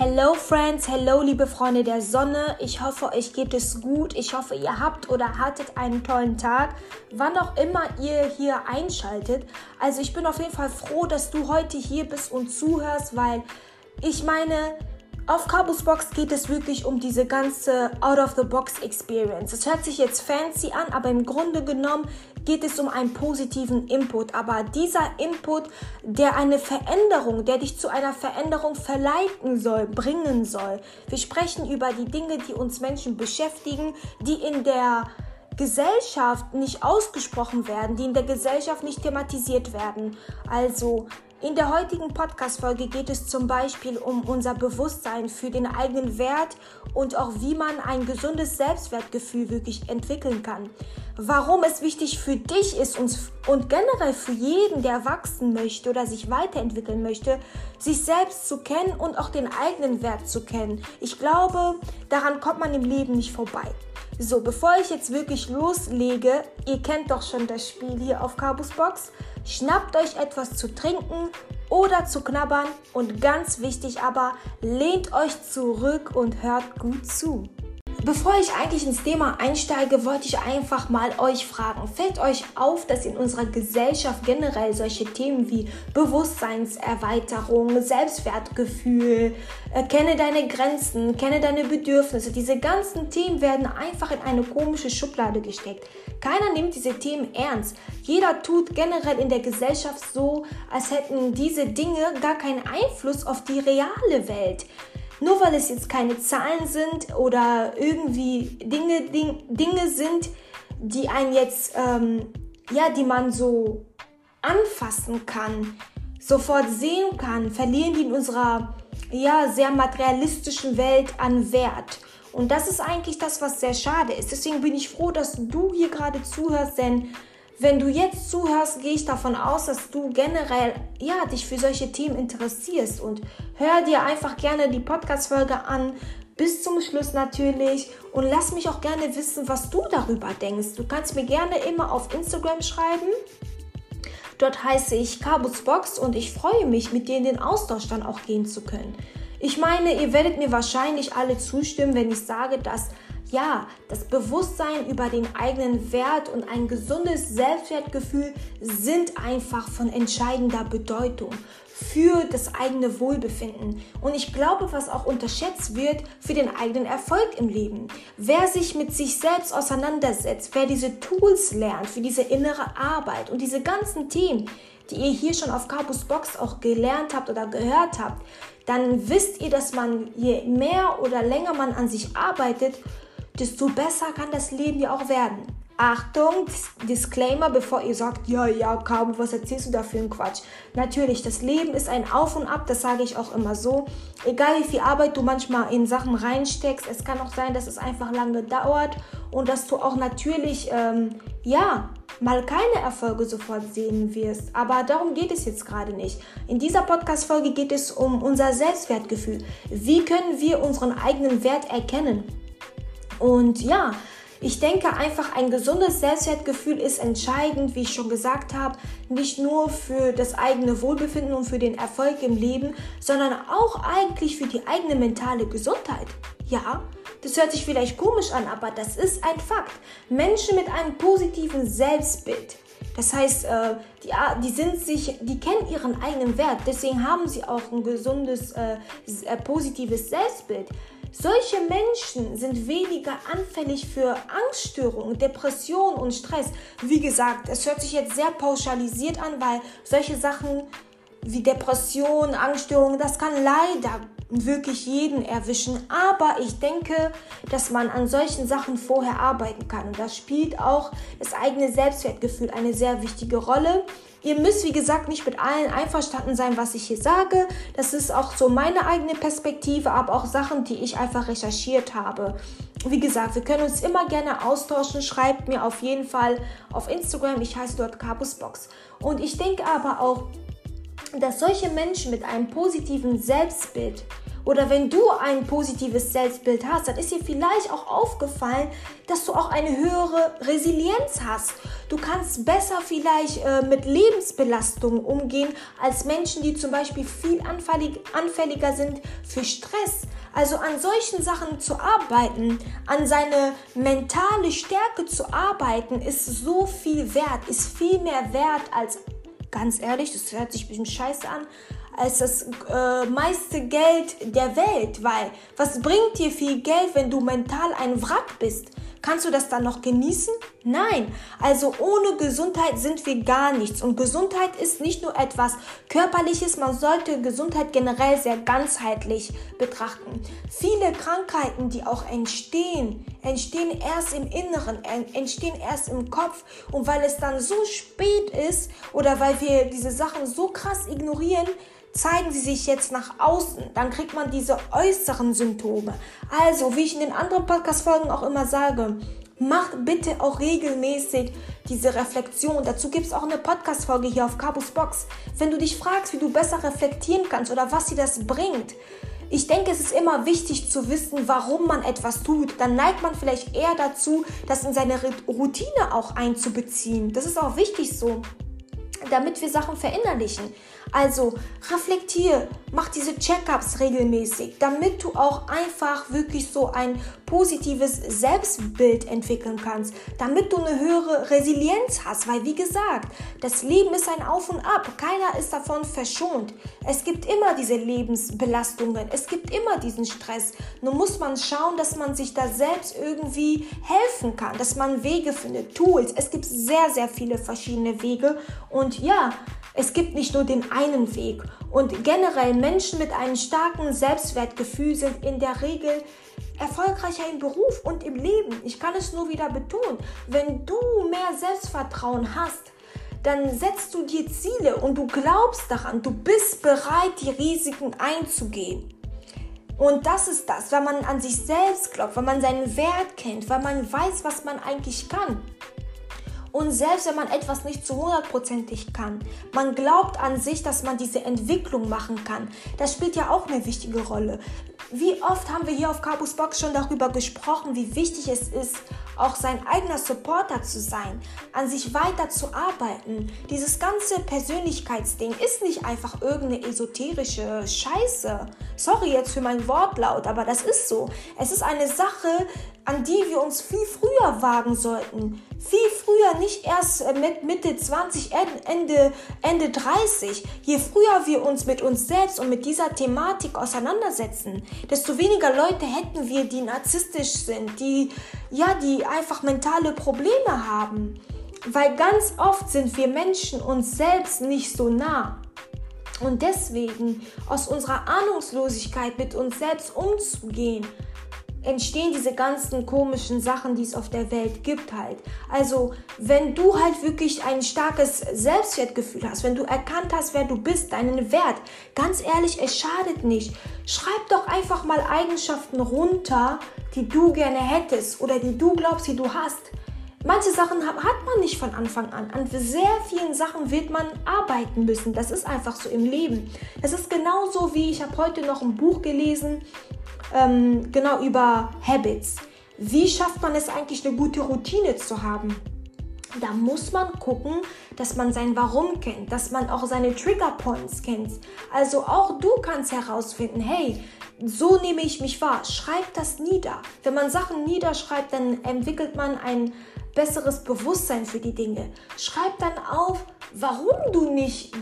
Hello Friends, hello liebe Freunde der Sonne. Ich hoffe, euch geht es gut. Ich hoffe, ihr habt oder hattet einen tollen Tag, wann auch immer ihr hier einschaltet. Also ich bin auf jeden Fall froh, dass du heute hier bist und zuhörst, weil ich meine, auf Cabos Box geht es wirklich um diese ganze Out-of-the-Box-Experience. Es hört sich jetzt fancy an, aber im Grunde genommen geht es um einen positiven Input. Aber dieser Input, der eine Veränderung, der dich zu einer Veränderung verleiten soll, bringen soll. Wir sprechen über die Dinge, die uns Menschen beschäftigen, die in der Gesellschaft nicht ausgesprochen werden, die in der Gesellschaft nicht thematisiert werden. Also in der heutigen Podcast-Folge geht es zum Beispiel um unser Bewusstsein für den eigenen Wert und auch wie man ein gesundes Selbstwertgefühl wirklich entwickeln kann. Warum es wichtig für dich ist und, generell für jeden, der wachsen möchte oder sich weiterentwickeln möchte, sich selbst zu kennen und auch den eigenen Wert zu kennen. Ich glaube, daran kommt man im Leben nicht vorbei. So, bevor ich jetzt wirklich loslege, ihr kennt doch schon das Spiel hier auf Cabus Box. Schnappt euch etwas zu trinken oder zu knabbern und ganz wichtig aber, lehnt euch zurück und hört gut zu. Bevor ich eigentlich ins Thema einsteige, wollte ich einfach mal euch fragen, fällt euch auf, dass in unserer Gesellschaft generell solche Themen wie Bewusstseinserweiterung, Selbstwertgefühl, äh, kenne deine Grenzen, kenne deine Bedürfnisse, diese ganzen Themen werden einfach in eine komische Schublade gesteckt. Keiner nimmt diese Themen ernst. Jeder tut generell in der Gesellschaft so, als hätten diese Dinge gar keinen Einfluss auf die reale Welt. Nur weil es jetzt keine Zahlen sind oder irgendwie Dinge, Ding, Dinge sind, die einen jetzt, ähm, ja, die man so anfassen kann, sofort sehen kann, verlieren die in unserer, ja, sehr materialistischen Welt an Wert. Und das ist eigentlich das, was sehr schade ist. Deswegen bin ich froh, dass du hier gerade zuhörst, denn wenn du jetzt zuhörst, gehe ich davon aus, dass du generell ja, dich für solche Themen interessierst und hör dir einfach gerne die Podcast-Folge an, bis zum Schluss natürlich und lass mich auch gerne wissen, was du darüber denkst. Du kannst mir gerne immer auf Instagram schreiben. Dort heiße ich Cabus Box und ich freue mich, mit dir in den Austausch dann auch gehen zu können. Ich meine, ihr werdet mir wahrscheinlich alle zustimmen, wenn ich sage, dass ja, das Bewusstsein über den eigenen Wert und ein gesundes Selbstwertgefühl sind einfach von entscheidender Bedeutung für das eigene Wohlbefinden. Und ich glaube, was auch unterschätzt wird, für den eigenen Erfolg im Leben. Wer sich mit sich selbst auseinandersetzt, wer diese Tools lernt für diese innere Arbeit und diese ganzen Themen, die ihr hier schon auf Cabus Box auch gelernt habt oder gehört habt, dann wisst ihr, dass man je mehr oder länger man an sich arbeitet, desto besser kann das Leben ja auch werden. Achtung, Disclaimer, bevor ihr sagt, ja, ja, Cabo, was erzählst du da für einen Quatsch? Natürlich, das Leben ist ein Auf und Ab, das sage ich auch immer so. Egal wie viel Arbeit du manchmal in Sachen reinsteckst, es kann auch sein, dass es einfach lange dauert und dass du auch natürlich, ähm, ja, mal keine Erfolge sofort sehen wirst. Aber darum geht es jetzt gerade nicht. In dieser Podcast-Folge geht es um unser Selbstwertgefühl. Wie können wir unseren eigenen Wert erkennen? Und ja, ich denke einfach, ein gesundes Selbstwertgefühl ist entscheidend, wie ich schon gesagt habe, nicht nur für das eigene Wohlbefinden und für den Erfolg im Leben, sondern auch eigentlich für die eigene mentale Gesundheit. Ja, das hört sich vielleicht komisch an, aber das ist ein Fakt. Menschen mit einem positiven Selbstbild, das heißt, äh, die, die sind sich, die kennen ihren eigenen Wert, deswegen haben sie auch ein gesundes, äh, äh, positives Selbstbild. Solche Menschen sind weniger anfällig für Angststörungen, Depressionen und Stress. Wie gesagt, es hört sich jetzt sehr pauschalisiert an, weil solche Sachen wie Depressionen, Angststörungen, das kann leider wirklich jeden erwischen. Aber ich denke, dass man an solchen Sachen vorher arbeiten kann. Und da spielt auch das eigene Selbstwertgefühl eine sehr wichtige Rolle. Ihr müsst, wie gesagt, nicht mit allen einverstanden sein, was ich hier sage. Das ist auch so meine eigene Perspektive, aber auch Sachen, die ich einfach recherchiert habe. Wie gesagt, wir können uns immer gerne austauschen. Schreibt mir auf jeden Fall auf Instagram. Ich heiße dort Cabusbox. Und ich denke aber auch, dass solche Menschen mit einem positiven Selbstbild oder wenn du ein positives Selbstbild hast, dann ist dir vielleicht auch aufgefallen, dass du auch eine höhere Resilienz hast. Du kannst besser vielleicht äh, mit Lebensbelastungen umgehen als Menschen, die zum Beispiel viel anfällig, anfälliger sind für Stress. Also an solchen Sachen zu arbeiten, an seine mentale Stärke zu arbeiten, ist so viel wert, ist viel mehr wert als, ganz ehrlich, das hört sich ein bisschen scheiße an, als das äh, meiste Geld der Welt, weil was bringt dir viel Geld, wenn du mental ein Wrack bist? Kannst du das dann noch genießen? Nein. Also ohne Gesundheit sind wir gar nichts. Und Gesundheit ist nicht nur etwas Körperliches, man sollte Gesundheit generell sehr ganzheitlich betrachten. Viele Krankheiten, die auch entstehen, entstehen erst im Inneren, entstehen erst im Kopf. Und weil es dann so spät ist oder weil wir diese Sachen so krass ignorieren, zeigen sie sich jetzt nach außen, dann kriegt man diese äußeren Symptome. Also, wie ich in den anderen Podcast-Folgen auch immer sage, macht bitte auch regelmäßig diese Reflexion. Dazu gibt es auch eine Podcast-Folge hier auf Cabus Box. Wenn du dich fragst, wie du besser reflektieren kannst oder was dir das bringt, ich denke, es ist immer wichtig zu wissen, warum man etwas tut. Dann neigt man vielleicht eher dazu, das in seine Routine auch einzubeziehen. Das ist auch wichtig so damit wir Sachen verinnerlichen. Also reflektier, mach diese Checkups regelmäßig, damit du auch einfach wirklich so ein positives Selbstbild entwickeln kannst, damit du eine höhere Resilienz hast, weil wie gesagt, das Leben ist ein Auf und Ab, keiner ist davon verschont. Es gibt immer diese Lebensbelastungen, es gibt immer diesen Stress. Nur muss man schauen, dass man sich da selbst irgendwie helfen kann, dass man Wege findet, Tools. Es gibt sehr, sehr viele verschiedene Wege und ja, es gibt nicht nur den einen Weg. Und generell Menschen mit einem starken Selbstwertgefühl sind in der Regel erfolgreicher im Beruf und im Leben. Ich kann es nur wieder betonen. Wenn du mehr Selbstvertrauen hast, dann setzt du dir Ziele und du glaubst daran. Du bist bereit, die Risiken einzugehen. Und das ist das, wenn man an sich selbst glaubt, wenn man seinen Wert kennt, weil man weiß, was man eigentlich kann. Und selbst wenn man etwas nicht zu hundertprozentig kann, man glaubt an sich, dass man diese Entwicklung machen kann. Das spielt ja auch eine wichtige Rolle. Wie oft haben wir hier auf Cabus Box schon darüber gesprochen, wie wichtig es ist, auch sein eigener Supporter zu sein, an sich weiter zu arbeiten. Dieses ganze Persönlichkeitsding ist nicht einfach irgendeine esoterische Scheiße. Sorry jetzt für mein Wortlaut, aber das ist so. Es ist eine Sache, an die wir uns viel früher wagen sollten. Viel früher, nicht erst äh, mit Mitte 20, Ende, Ende 30. Je früher wir uns mit uns selbst und mit dieser Thematik auseinandersetzen, desto weniger Leute hätten wir, die narzisstisch sind, die, ja, die einfach mentale Probleme haben. Weil ganz oft sind wir Menschen uns selbst nicht so nah. Und deswegen aus unserer Ahnungslosigkeit mit uns selbst umzugehen, entstehen diese ganzen komischen Sachen, die es auf der Welt gibt halt. Also, wenn du halt wirklich ein starkes Selbstwertgefühl hast, wenn du erkannt hast, wer du bist, deinen Wert, ganz ehrlich, es schadet nicht. Schreib doch einfach mal Eigenschaften runter, die du gerne hättest oder die du glaubst, die du hast. Manche Sachen hat man nicht von Anfang an. An sehr vielen Sachen wird man arbeiten müssen. Das ist einfach so im Leben. Das ist genauso wie ich habe heute noch ein Buch gelesen, ähm, genau über Habits. Wie schafft man es eigentlich, eine gute Routine zu haben? Da muss man gucken, dass man sein Warum kennt, dass man auch seine Trigger Points kennt. Also auch du kannst herausfinden, hey, so nehme ich mich wahr. Schreib das nieder. Wenn man Sachen niederschreibt, dann entwickelt man ein besseres Bewusstsein für die Dinge. Schreib dann auf, warum du nicht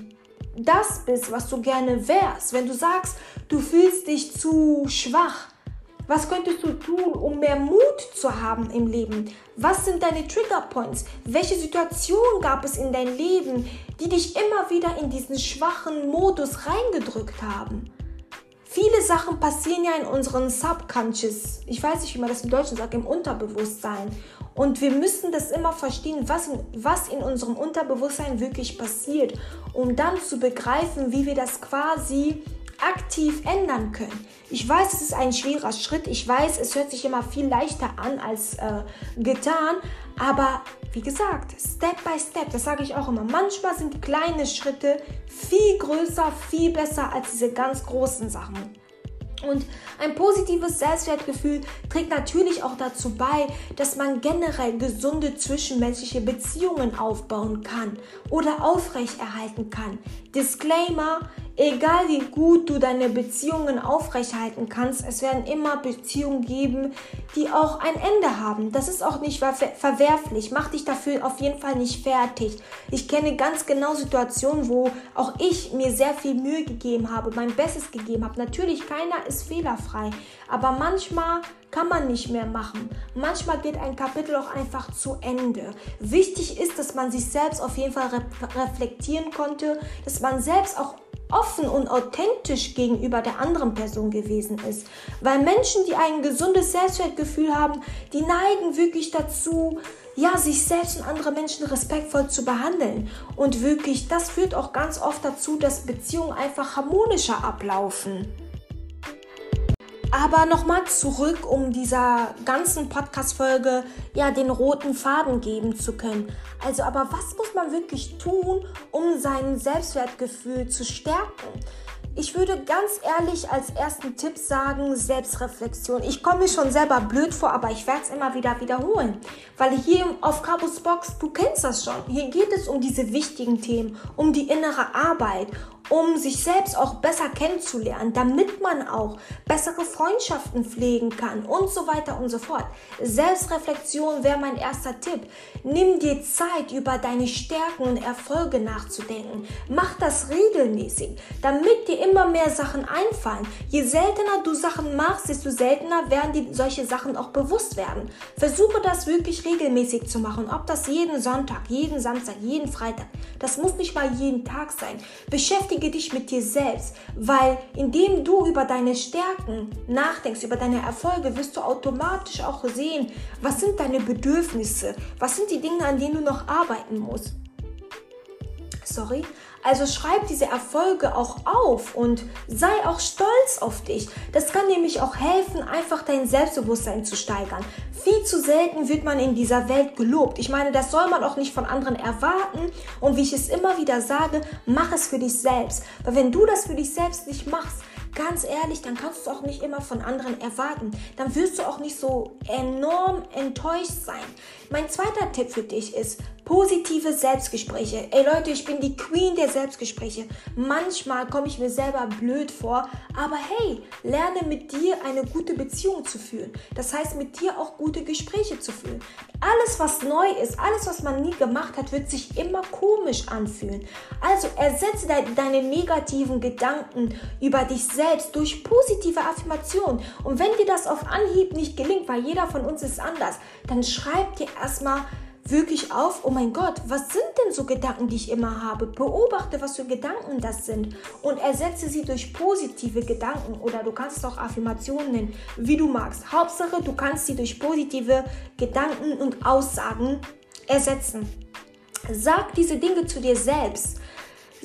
das bist, was du gerne wärst. Wenn du sagst, du fühlst dich zu schwach, was könntest du tun, um mehr Mut zu haben im Leben? Was sind deine Trigger Points? Welche Situationen gab es in dein Leben, die dich immer wieder in diesen schwachen Modus reingedrückt haben? Viele Sachen passieren ja in unseren Subconscious. Ich weiß nicht, wie man das im Deutschen sagt, im Unterbewusstsein. Und wir müssen das immer verstehen, was in, was in unserem Unterbewusstsein wirklich passiert, um dann zu begreifen, wie wir das quasi aktiv ändern können. Ich weiß, es ist ein schwerer Schritt. Ich weiß, es hört sich immer viel leichter an als äh, getan. Aber wie gesagt, Step by Step, das sage ich auch immer. Manchmal sind kleine Schritte viel größer, viel besser als diese ganz großen Sachen. Und ein positives Selbstwertgefühl trägt natürlich auch dazu bei, dass man generell gesunde zwischenmenschliche Beziehungen aufbauen kann oder aufrechterhalten kann. Disclaimer, egal wie gut du deine Beziehungen aufrechterhalten kannst, es werden immer Beziehungen geben, die auch ein Ende haben. Das ist auch nicht ver verwerflich. Mach dich dafür auf jeden Fall nicht fertig. Ich kenne ganz genau Situationen, wo auch ich mir sehr viel Mühe gegeben habe, mein Bestes gegeben habe. Natürlich, keiner ist fehlerfrei, aber manchmal kann man nicht mehr machen. Manchmal geht ein Kapitel auch einfach zu Ende. Wichtig ist, dass man sich selbst auf jeden Fall re reflektieren konnte, dass man selbst auch offen und authentisch gegenüber der anderen Person gewesen ist. Weil Menschen, die ein gesundes Selbstwertgefühl haben, die neigen wirklich dazu, ja, sich selbst und andere Menschen respektvoll zu behandeln. Und wirklich, das führt auch ganz oft dazu, dass Beziehungen einfach harmonischer ablaufen. Aber nochmal zurück, um dieser ganzen Podcast-Folge ja den roten Faden geben zu können. Also, aber was muss man wirklich tun, um sein Selbstwertgefühl zu stärken? Ich würde ganz ehrlich als ersten Tipp sagen, Selbstreflexion. Ich komme mir schon selber blöd vor, aber ich werde es immer wieder wiederholen. Weil hier auf Cabos Box, du kennst das schon. Hier geht es um diese wichtigen Themen, um die innere Arbeit, um sich selbst auch besser kennenzulernen, damit man auch bessere Freundschaften pflegen kann und so weiter und so fort. Selbstreflexion wäre mein erster Tipp. Nimm dir Zeit, über deine Stärken und Erfolge nachzudenken. Mach das regelmäßig, damit dir immer mehr Sachen einfallen. Je seltener du Sachen machst, desto seltener werden dir solche Sachen auch bewusst werden. Versuche das wirklich regelmäßig zu machen. Ob das jeden Sonntag, jeden Samstag, jeden Freitag. Das muss nicht mal jeden Tag sein. Beschäftige beschäftige dich mit dir selbst, weil indem du über deine Stärken nachdenkst, über deine Erfolge, wirst du automatisch auch sehen, was sind deine Bedürfnisse, was sind die Dinge, an denen du noch arbeiten musst. Sorry, also schreib diese Erfolge auch auf und sei auch stolz auf dich. Das kann nämlich auch helfen, einfach dein Selbstbewusstsein zu steigern. Viel zu selten wird man in dieser Welt gelobt. Ich meine, das soll man auch nicht von anderen erwarten. Und wie ich es immer wieder sage, mach es für dich selbst. Weil wenn du das für dich selbst nicht machst, ganz ehrlich, dann kannst du es auch nicht immer von anderen erwarten. Dann wirst du auch nicht so enorm enttäuscht sein. Mein zweiter Tipp für dich ist positive Selbstgespräche. Ey Leute, ich bin die Queen der Selbstgespräche. Manchmal komme ich mir selber blöd vor, aber hey, lerne mit dir eine gute Beziehung zu führen. Das heißt, mit dir auch gute Gespräche zu führen. Alles, was neu ist, alles, was man nie gemacht hat, wird sich immer komisch anfühlen. Also ersetze de deine negativen Gedanken über dich selbst durch positive Affirmationen. Und wenn dir das auf Anhieb nicht gelingt, weil jeder von uns ist anders, dann schreib dir erstmal wirklich auf, oh mein Gott, was sind denn so Gedanken, die ich immer habe? Beobachte, was für Gedanken das sind und ersetze sie durch positive Gedanken oder du kannst auch Affirmationen nennen, wie du magst. Hauptsache, du kannst sie durch positive Gedanken und Aussagen ersetzen. Sag diese Dinge zu dir selbst.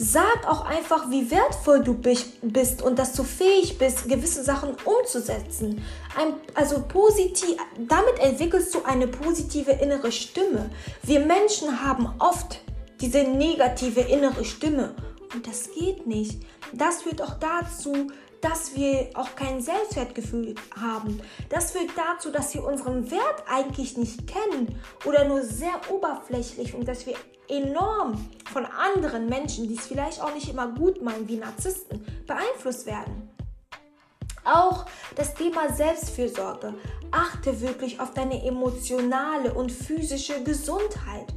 Sag auch einfach, wie wertvoll du bist und dass du fähig bist, gewisse Sachen umzusetzen. Ein, also positiv, damit entwickelst du eine positive innere Stimme. Wir Menschen haben oft diese negative innere Stimme und das geht nicht. Das führt auch dazu, dass wir auch kein Selbstwertgefühl haben. Das führt dazu, dass wir unseren Wert eigentlich nicht kennen oder nur sehr oberflächlich und dass wir enorm von anderen Menschen, die es vielleicht auch nicht immer gut meinen, wie Narzissten, beeinflusst werden. Auch das Thema Selbstfürsorge. Achte wirklich auf deine emotionale und physische Gesundheit.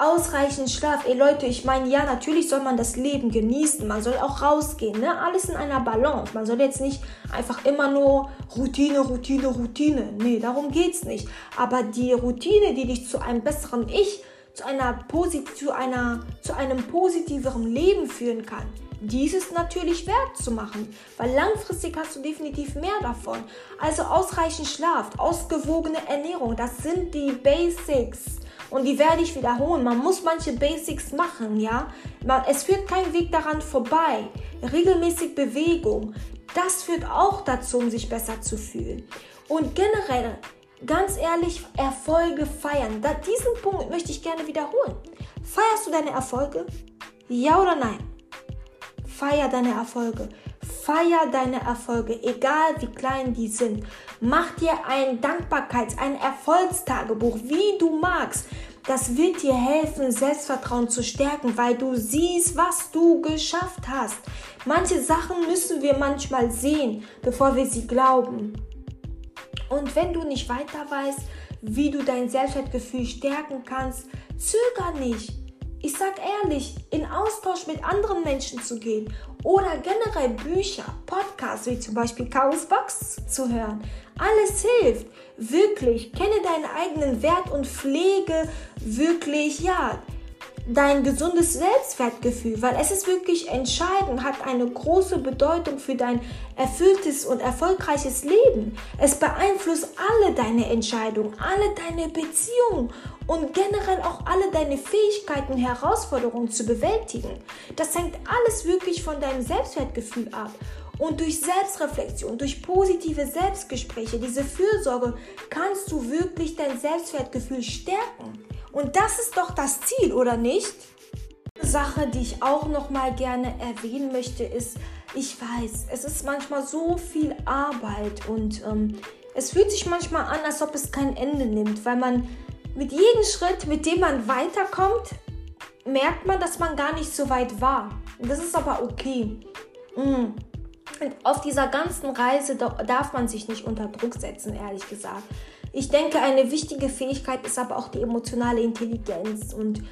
Ausreichend Schlaf. Ey Leute, ich meine, ja, natürlich soll man das Leben genießen. Man soll auch rausgehen. Ne? Alles in einer Balance. Man soll jetzt nicht einfach immer nur Routine, Routine, Routine. Nee, darum geht's nicht. Aber die Routine, die dich zu einem besseren Ich zu, einer, zu, einer, zu einem positiveren Leben führen kann. Dieses natürlich wert zu machen, weil langfristig hast du definitiv mehr davon. Also ausreichend Schlaf, ausgewogene Ernährung, das sind die Basics. Und die werde ich wiederholen. Man muss manche Basics machen, ja. Es führt kein Weg daran vorbei. Regelmäßig Bewegung, das führt auch dazu, um sich besser zu fühlen. Und generell ganz ehrlich, Erfolge feiern. Da, diesen Punkt möchte ich gerne wiederholen. Feierst du deine Erfolge? Ja oder nein? Feier deine Erfolge. Feier deine Erfolge, egal wie klein die sind. Mach dir ein Dankbarkeits-, ein Erfolgstagebuch, wie du magst. Das wird dir helfen, Selbstvertrauen zu stärken, weil du siehst, was du geschafft hast. Manche Sachen müssen wir manchmal sehen, bevor wir sie glauben. Und wenn du nicht weiter weißt, wie du dein Selbstwertgefühl stärken kannst, zöger nicht. Ich sag ehrlich, in Austausch mit anderen Menschen zu gehen oder generell Bücher, Podcasts wie zum Beispiel Chaos Box zu hören. Alles hilft. Wirklich, kenne deinen eigenen Wert und pflege wirklich, ja, dein gesundes Selbstwertgefühl, weil es ist wirklich entscheidend, hat eine große Bedeutung für dein erfülltes und erfolgreiches Leben. Es beeinflusst alle deine Entscheidungen, alle deine Beziehungen und generell auch alle deine Fähigkeiten Herausforderungen zu bewältigen. Das hängt alles wirklich von deinem Selbstwertgefühl ab. Und durch Selbstreflexion, durch positive Selbstgespräche, diese Fürsorge, kannst du wirklich dein Selbstwertgefühl stärken. Und das ist doch das Ziel, oder nicht? Eine Sache, die ich auch noch mal gerne erwähnen möchte, ist, ich weiß, es ist manchmal so viel Arbeit und ähm, es fühlt sich manchmal an, als ob es kein Ende nimmt, weil man mit jedem Schritt, mit dem man weiterkommt, merkt man, dass man gar nicht so weit war. Und das ist aber okay. Mm. Auf dieser ganzen Reise darf man sich nicht unter Druck setzen, ehrlich gesagt. Ich denke, eine wichtige Fähigkeit ist aber auch die emotionale Intelligenz. Und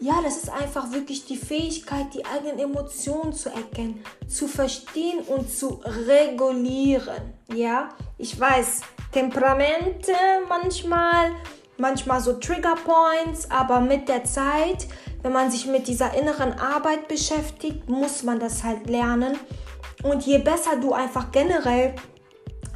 ja, das ist einfach wirklich die Fähigkeit, die eigenen Emotionen zu erkennen, zu verstehen und zu regulieren. Ja, ich weiß, Temperamente manchmal, manchmal so Trigger Points, aber mit der Zeit, wenn man sich mit dieser inneren Arbeit beschäftigt, muss man das halt lernen. Und je besser du einfach generell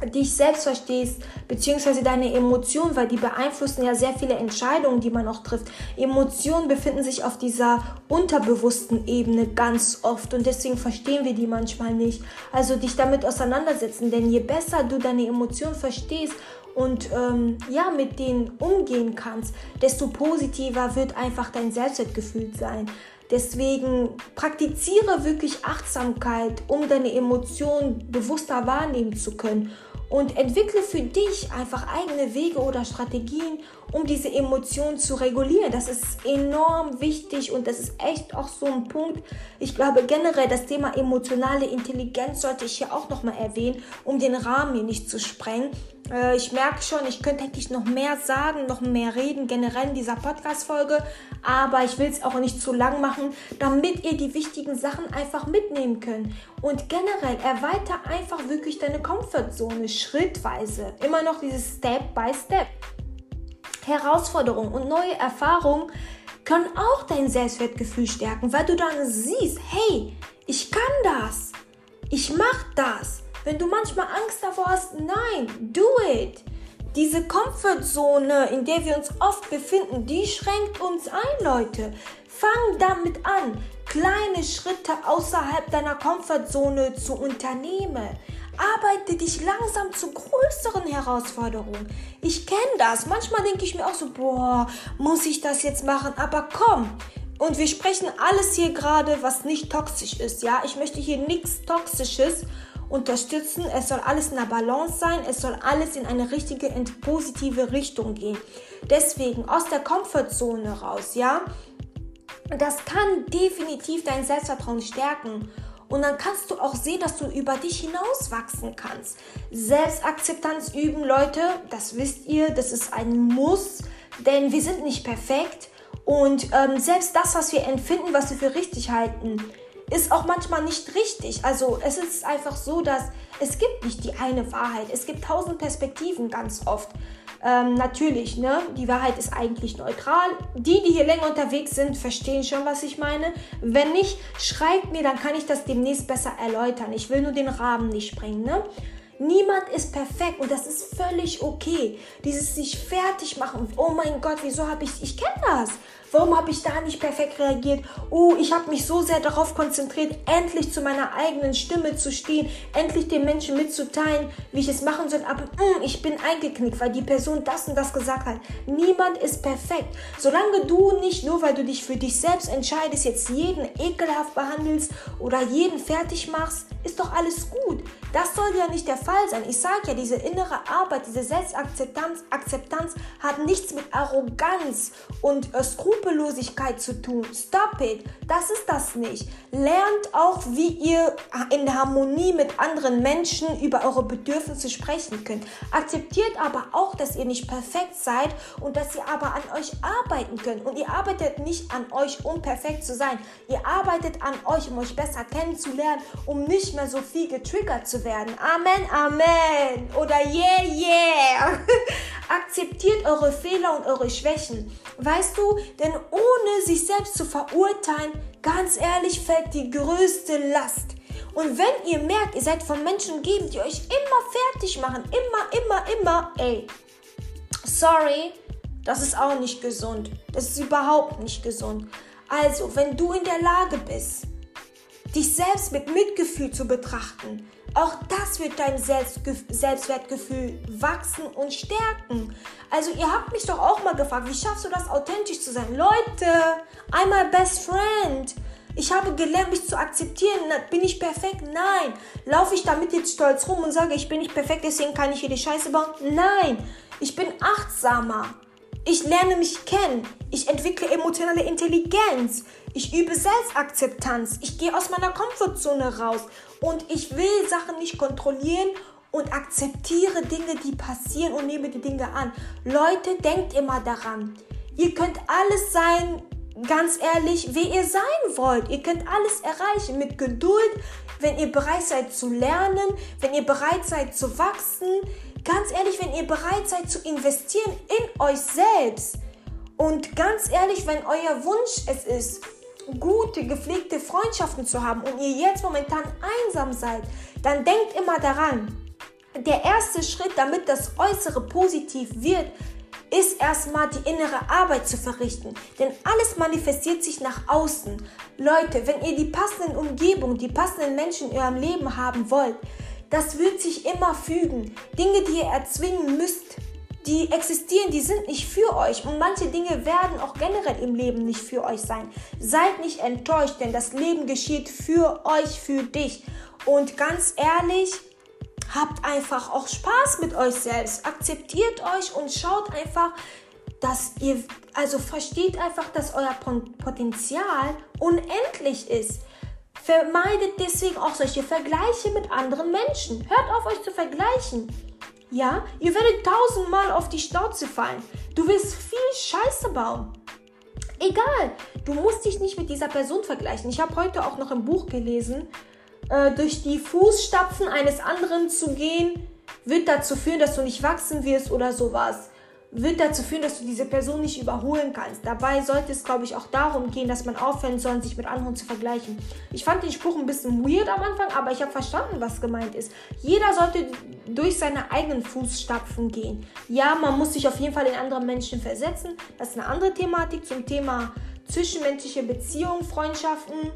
dich selbst verstehst, beziehungsweise deine Emotionen, weil die beeinflussen ja sehr viele Entscheidungen, die man auch trifft. Emotionen befinden sich auf dieser unterbewussten Ebene ganz oft und deswegen verstehen wir die manchmal nicht. Also dich damit auseinandersetzen, denn je besser du deine Emotionen verstehst und ähm, ja, mit denen umgehen kannst, desto positiver wird einfach dein Selbstwertgefühl sein. Deswegen praktiziere wirklich Achtsamkeit, um deine Emotionen bewusster wahrnehmen zu können und entwickle für dich einfach eigene Wege oder Strategien, um diese Emotionen zu regulieren. Das ist enorm wichtig und das ist echt auch so ein Punkt. Ich glaube generell, das Thema emotionale Intelligenz sollte ich hier auch nochmal erwähnen, um den Rahmen hier nicht zu sprengen. Äh, ich merke schon, ich könnte eigentlich noch mehr sagen, noch mehr reden, generell in dieser Podcast-Folge, aber ich will es auch nicht zu lang machen, damit ihr die wichtigen Sachen einfach mitnehmen könnt. Und generell erweiter einfach wirklich deine Komfortzone schrittweise. Immer noch dieses Step by Step. Herausforderungen und neue Erfahrungen können auch dein Selbstwertgefühl stärken, weil du dann siehst, hey, ich kann das. Ich mach das. Wenn du manchmal Angst davor hast, nein, do it. Diese Komfortzone, in der wir uns oft befinden, die schränkt uns ein, Leute. Fang damit an, kleine Schritte außerhalb deiner Komfortzone zu unternehmen. Arbeite dich langsam zu größeren Herausforderungen. Ich kenne das. Manchmal denke ich mir auch so, boah, muss ich das jetzt machen? Aber komm. Und wir sprechen alles hier gerade, was nicht toxisch ist. Ja, ich möchte hier nichts Toxisches unterstützen. Es soll alles in der Balance sein. Es soll alles in eine richtige, positive Richtung gehen. Deswegen aus der Komfortzone raus, ja. Das kann definitiv dein Selbstvertrauen stärken. Und dann kannst du auch sehen, dass du über dich hinaus wachsen kannst. Selbstakzeptanz üben, Leute, das wisst ihr, das ist ein Muss, denn wir sind nicht perfekt. Und ähm, selbst das, was wir empfinden, was wir für richtig halten, ist auch manchmal nicht richtig. Also es ist einfach so, dass es gibt nicht die eine Wahrheit. Es gibt tausend Perspektiven ganz oft. Ähm, natürlich, ne? Die Wahrheit ist eigentlich neutral. Die, die hier länger unterwegs sind, verstehen schon, was ich meine. Wenn nicht, schreibt mir, dann kann ich das demnächst besser erläutern. Ich will nur den Rahmen nicht sprengen, ne? Niemand ist perfekt und das ist völlig okay. Dieses sich fertig machen, oh mein Gott, wieso habe ich, ich kenne das. Warum habe ich da nicht perfekt reagiert? Oh, ich habe mich so sehr darauf konzentriert, endlich zu meiner eigenen Stimme zu stehen, endlich den Menschen mitzuteilen, wie ich es machen soll. Aber mh, mm, ich bin eingeknickt, weil die Person das und das gesagt hat. Niemand ist perfekt. Solange du nicht nur, weil du dich für dich selbst entscheidest, jetzt jeden ekelhaft behandelst oder jeden fertig machst, ist doch alles gut. Das soll ja nicht der Fall sein. Ich sage ja, diese innere Arbeit, diese Selbstakzeptanz Akzeptanz hat nichts mit Arroganz und äh, Skrupellosigkeit zu tun. Stop it. Das ist das nicht. Lernt auch, wie ihr in Harmonie mit anderen Menschen über eure Bedürfnisse sprechen könnt. Akzeptiert aber auch, dass ihr nicht perfekt seid und dass ihr aber an euch arbeiten könnt. Und ihr arbeitet nicht an euch, um perfekt zu sein. Ihr arbeitet an euch, um euch besser kennenzulernen, um nicht mehr so viel getriggert zu werden. Amen, Amen. Oder yeah, yeah. Akzeptiert eure Fehler und eure Schwächen. Weißt du, denn ohne sich selbst zu verurteilen, ganz ehrlich, fällt die größte Last. Und wenn ihr merkt, ihr seid von Menschen umgeben, die euch immer fertig machen, immer, immer, immer, ey, sorry, das ist auch nicht gesund. Das ist überhaupt nicht gesund. Also, wenn du in der Lage bist, dich selbst mit Mitgefühl zu betrachten, auch das wird dein Selbstwertgefühl wachsen und stärken. Also ihr habt mich doch auch mal gefragt, wie schaffst du das authentisch zu sein? Leute, my best friend. Ich habe gelernt, mich zu akzeptieren. Bin ich perfekt? Nein. Laufe ich damit jetzt stolz rum und sage, ich bin nicht perfekt, deswegen kann ich hier die Scheiße bauen? Nein. Ich bin achtsamer. Ich lerne mich kennen. Ich entwickle emotionale Intelligenz. Ich übe Selbstakzeptanz. Ich gehe aus meiner Komfortzone raus. Und ich will Sachen nicht kontrollieren und akzeptiere Dinge, die passieren und nehme die Dinge an. Leute, denkt immer daran. Ihr könnt alles sein, ganz ehrlich, wie ihr sein wollt. Ihr könnt alles erreichen mit Geduld, wenn ihr bereit seid zu lernen, wenn ihr bereit seid zu wachsen. Ganz ehrlich, wenn ihr bereit seid zu investieren in euch selbst. Und ganz ehrlich, wenn euer Wunsch es ist, gute, gepflegte Freundschaften zu haben und ihr jetzt momentan einsam seid, dann denkt immer daran, der erste Schritt, damit das Äußere positiv wird, ist erstmal die innere Arbeit zu verrichten. Denn alles manifestiert sich nach außen. Leute, wenn ihr die passenden Umgebungen, die passenden Menschen in eurem Leben haben wollt, das wird sich immer fügen. Dinge, die ihr erzwingen müsst, die existieren, die sind nicht für euch. Und manche Dinge werden auch generell im Leben nicht für euch sein. Seid nicht enttäuscht, denn das Leben geschieht für euch, für dich. Und ganz ehrlich, habt einfach auch Spaß mit euch selbst. Akzeptiert euch und schaut einfach, dass ihr, also versteht einfach, dass euer Potenzial unendlich ist. Vermeidet deswegen auch solche Vergleiche mit anderen Menschen. Hört auf euch zu vergleichen. Ja, ihr werdet tausendmal auf die Schnauze fallen. Du wirst viel Scheiße bauen. Egal, du musst dich nicht mit dieser Person vergleichen. Ich habe heute auch noch ein Buch gelesen. Äh, durch die Fußstapfen eines anderen zu gehen, wird dazu führen, dass du nicht wachsen wirst oder sowas wird dazu führen, dass du diese Person nicht überholen kannst. Dabei sollte es, glaube ich, auch darum gehen, dass man aufhören soll, sich mit anderen zu vergleichen. Ich fand den Spruch ein bisschen weird am Anfang, aber ich habe verstanden, was gemeint ist. Jeder sollte durch seine eigenen Fußstapfen gehen. Ja, man muss sich auf jeden Fall in andere Menschen versetzen. Das ist eine andere Thematik zum Thema zwischenmenschliche Beziehungen, Freundschaften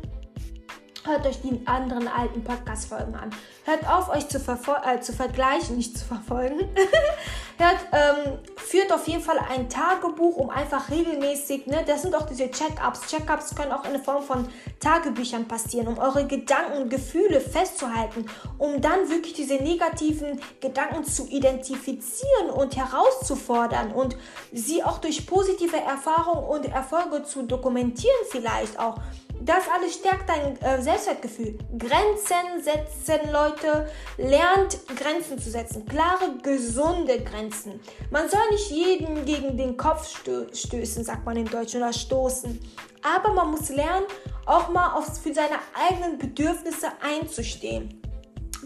Hört euch die anderen alten Podcast-Folgen an. Hört auf, euch zu, äh, zu vergleichen, nicht zu verfolgen. Hört, ähm, führt auf jeden Fall ein Tagebuch, um einfach regelmäßig, ne, das sind auch diese Check-ups. Check-ups können auch in der Form von Tagebüchern passieren, um eure Gedanken, Gefühle festzuhalten, um dann wirklich diese negativen Gedanken zu identifizieren und herauszufordern und sie auch durch positive Erfahrungen und Erfolge zu dokumentieren vielleicht auch. Das alles stärkt dein äh, Selbstwertgefühl. Grenzen setzen, Leute. Lernt Grenzen zu setzen. Klare, gesunde Grenzen. Man soll nicht jeden gegen den Kopf stö stößen, sagt man in Deutsch, oder stoßen. Aber man muss lernen, auch mal auf, für seine eigenen Bedürfnisse einzustehen.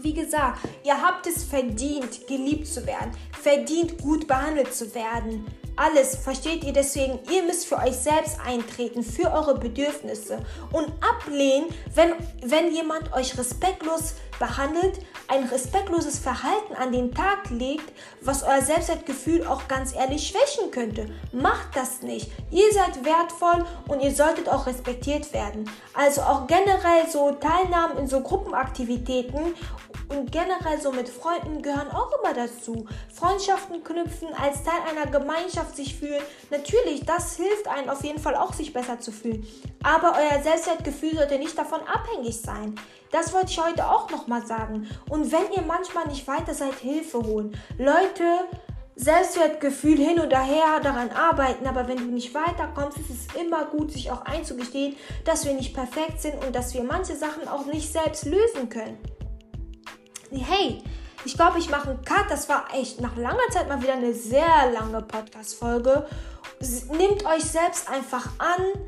Wie gesagt, ihr habt es verdient, geliebt zu werden, verdient, gut behandelt zu werden alles, versteht ihr? Deswegen, ihr müsst für euch selbst eintreten, für eure Bedürfnisse und ablehnen, wenn, wenn jemand euch respektlos behandelt, ein respektloses Verhalten an den Tag legt, was euer Selbstwertgefühl auch ganz ehrlich schwächen könnte. Macht das nicht. Ihr seid wertvoll und ihr solltet auch respektiert werden. Also auch generell so Teilnahmen in so Gruppenaktivitäten und generell so mit Freunden gehören auch immer dazu. Freundschaften knüpfen, als Teil einer Gemeinschaft sich fühlen. Natürlich, das hilft einem auf jeden Fall auch, sich besser zu fühlen. Aber euer Selbstwertgefühl sollte nicht davon abhängig sein. Das wollte ich heute auch nochmal sagen. Und wenn ihr manchmal nicht weiter seid, Hilfe holen. Leute, Selbstwertgefühl hin und her daran arbeiten, aber wenn du nicht weiterkommst, ist es immer gut, sich auch einzugestehen, dass wir nicht perfekt sind und dass wir manche Sachen auch nicht selbst lösen können. Hey, ich glaube, ich mache einen Cut. Das war echt nach langer Zeit mal wieder eine sehr lange Podcast-Folge. Nehmt euch selbst einfach an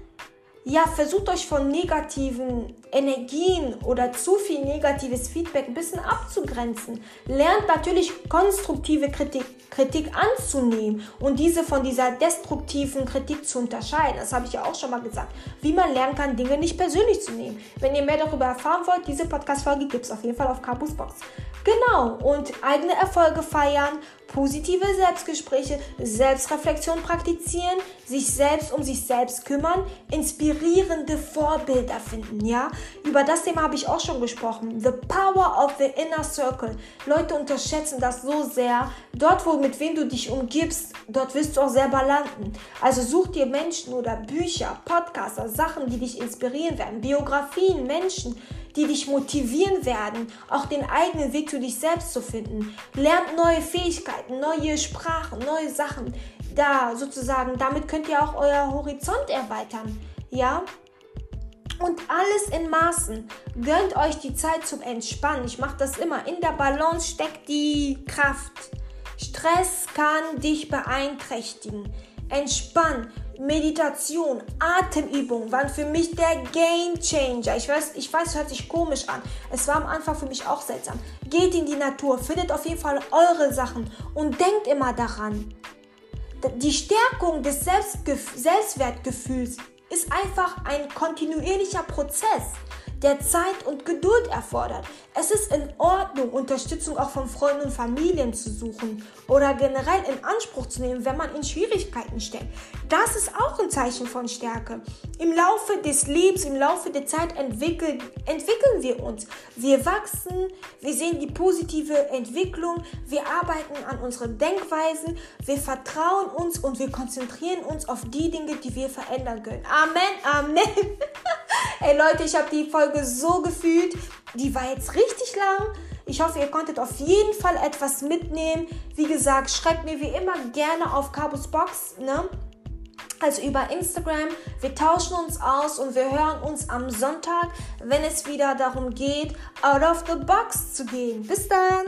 ja, versucht euch von negativen Energien oder zu viel negatives Feedback ein bisschen abzugrenzen. Lernt natürlich konstruktive Kritik, Kritik anzunehmen und diese von dieser destruktiven Kritik zu unterscheiden. Das habe ich ja auch schon mal gesagt. Wie man lernen kann, Dinge nicht persönlich zu nehmen. Wenn ihr mehr darüber erfahren wollt, diese Podcast-Folge gibt es auf jeden Fall auf Campus Box. Genau, und eigene Erfolge feiern, positive Selbstgespräche, Selbstreflexion praktizieren, sich selbst um sich selbst kümmern, inspirierende Vorbilder finden, ja? Über das Thema habe ich auch schon gesprochen. The power of the inner circle. Leute unterschätzen das so sehr. Dort, wo mit wem du dich umgibst, dort wirst du auch selber landen. Also such dir Menschen oder Bücher, Podcaster, Sachen, die dich inspirieren werden, Biografien, Menschen, die dich motivieren werden, auch den eigenen Weg zu dich selbst zu finden. Lernt neue Fähigkeiten, neue Sprachen, neue Sachen. Da sozusagen, damit könnt ihr auch euer Horizont erweitern. Ja? Und alles in Maßen. Gönnt euch die Zeit zum Entspannen. Ich mache das immer. In der Balance steckt die Kraft. Stress kann dich beeinträchtigen. Entspann. Meditation, Atemübung waren für mich der Game Changer. Ich weiß, ich weiß, es hört sich komisch an. Es war am Anfang für mich auch seltsam. Geht in die Natur, findet auf jeden Fall eure Sachen und denkt immer daran. Die Stärkung des Selbstgef Selbstwertgefühls ist einfach ein kontinuierlicher Prozess der Zeit und Geduld erfordert. Es ist in Ordnung, Unterstützung auch von Freunden und Familien zu suchen oder generell in Anspruch zu nehmen, wenn man in Schwierigkeiten steckt. Das ist auch ein Zeichen von Stärke. Im Laufe des Lebens, im Laufe der Zeit entwickeln, entwickeln wir uns. Wir wachsen, wir sehen die positive Entwicklung, wir arbeiten an unseren Denkweisen, wir vertrauen uns und wir konzentrieren uns auf die Dinge, die wir verändern können. Amen, Amen. Ey Leute, ich habe die Folge so gefühlt. Die war jetzt richtig lang. Ich hoffe, ihr konntet auf jeden Fall etwas mitnehmen. Wie gesagt, schreibt mir wie immer gerne auf Cabos Box, ne? Also über Instagram. Wir tauschen uns aus und wir hören uns am Sonntag, wenn es wieder darum geht, out of the box zu gehen. Bis dann!